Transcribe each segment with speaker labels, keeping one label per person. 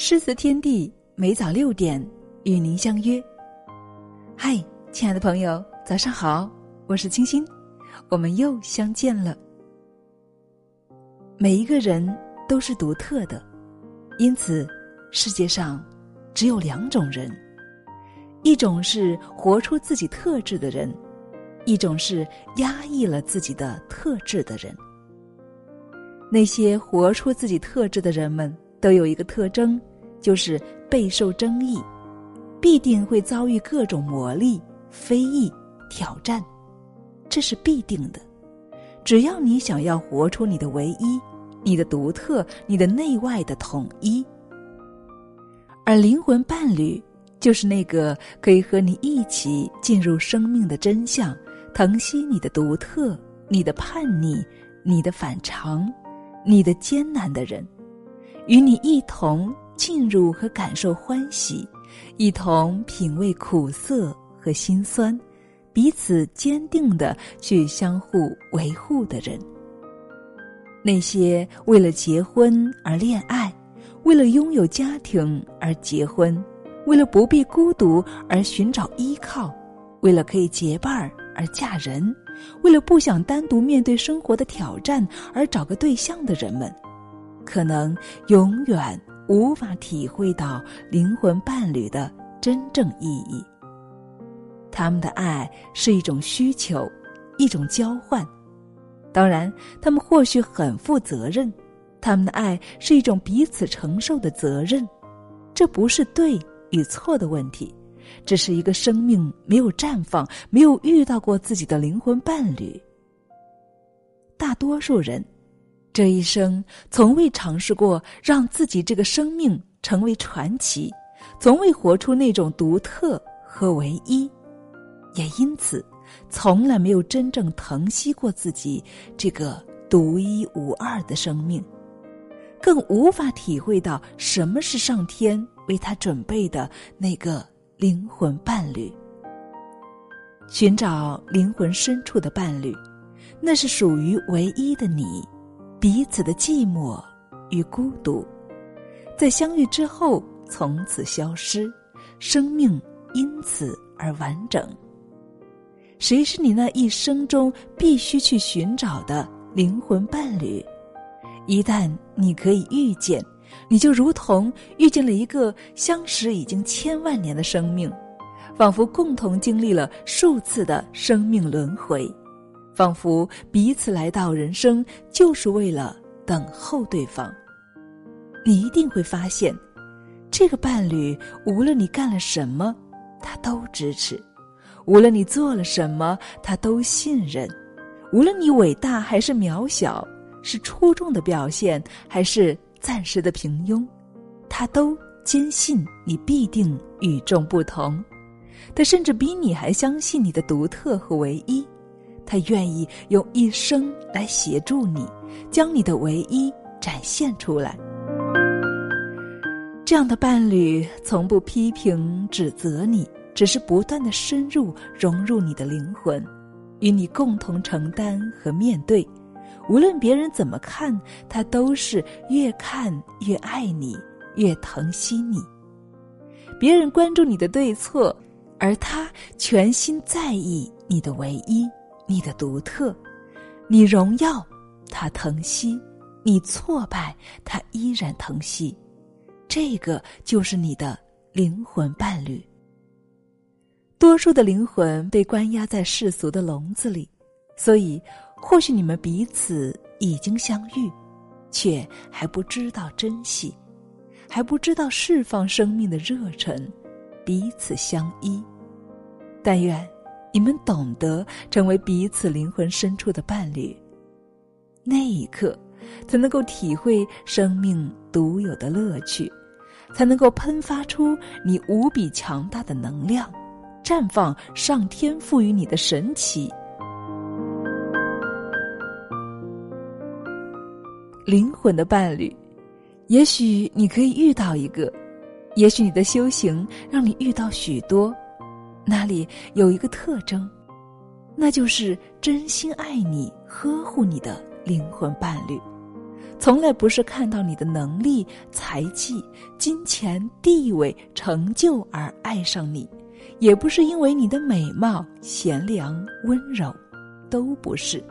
Speaker 1: 诗词天地，每早六点与您相约。嗨，亲爱的朋友，早上好，我是清新，我们又相见了。每一个人都是独特的，因此世界上只有两种人：一种是活出自己特质的人，一种是压抑了自己的特质的人。那些活出自己特质的人们。都有一个特征，就是备受争议，必定会遭遇各种磨砺、非议、挑战，这是必定的。只要你想要活出你的唯一、你的独特、你的内外的统一，而灵魂伴侣就是那个可以和你一起进入生命的真相，疼惜你的独特、你的叛逆、你的反常、你的艰难的人。与你一同进入和感受欢喜，一同品味苦涩和心酸，彼此坚定的去相互维护的人。那些为了结婚而恋爱，为了拥有家庭而结婚，为了不必孤独而寻找依靠，为了可以结伴儿而嫁人，为了不想单独面对生活的挑战而找个对象的人们。可能永远无法体会到灵魂伴侣的真正意义。他们的爱是一种需求，一种交换。当然，他们或许很负责任，他们的爱是一种彼此承受的责任。这不是对与错的问题，只是一个生命没有绽放，没有遇到过自己的灵魂伴侣。大多数人。这一生从未尝试过让自己这个生命成为传奇，从未活出那种独特和唯一，也因此从来没有真正疼惜过自己这个独一无二的生命，更无法体会到什么是上天为他准备的那个灵魂伴侣。寻找灵魂深处的伴侣，那是属于唯一的你。彼此的寂寞与孤独，在相遇之后从此消失，生命因此而完整。谁是你那一生中必须去寻找的灵魂伴侣？一旦你可以遇见，你就如同遇见了一个相识已经千万年的生命，仿佛共同经历了数次的生命轮回。仿佛彼此来到人生就是为了等候对方。你一定会发现，这个伴侣无论你干了什么，他都支持；无论你做了什么，他都信任；无论你伟大还是渺小，是出众的表现还是暂时的平庸，他都坚信你必定与众不同。他甚至比你还相信你的独特和唯一。他愿意用一生来协助你，将你的唯一展现出来。这样的伴侣从不批评指责你，只是不断的深入融入你的灵魂，与你共同承担和面对。无论别人怎么看，他都是越看越爱你，越疼惜你。别人关注你的对错，而他全心在意你的唯一。你的独特，你荣耀，他疼惜；你挫败，他依然疼惜。这个就是你的灵魂伴侣。多数的灵魂被关押在世俗的笼子里，所以或许你们彼此已经相遇，却还不知道珍惜，还不知道释放生命的热忱，彼此相依。但愿。你们懂得成为彼此灵魂深处的伴侣，那一刻，才能够体会生命独有的乐趣，才能够喷发出你无比强大的能量，绽放上天赋予你的神奇。灵魂的伴侣，也许你可以遇到一个，也许你的修行让你遇到许多。那里有一个特征，那就是真心爱你、呵护你的灵魂伴侣，从来不是看到你的能力、才气、金钱、地位、成就而爱上你，也不是因为你的美貌、贤良、温柔，都不是，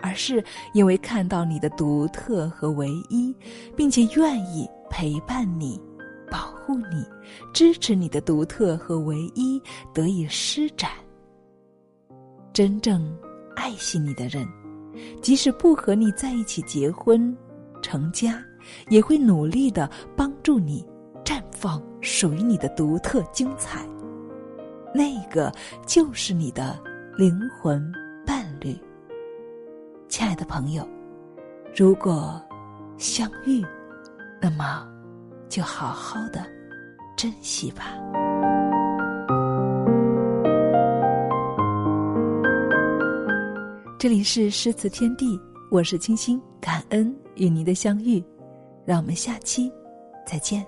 Speaker 1: 而是因为看到你的独特和唯一，并且愿意陪伴你、护你、支持你的独特和唯一得以施展。真正爱惜你的人，即使不和你在一起结婚。成家，也会努力的帮助你绽放属于你的独特精彩。那个就是你的灵魂伴侣。亲爱的朋友，如果相遇，那么就好好的珍惜吧。这里是诗词天地，我是清心，感恩。与您的相遇，让我们下期再见。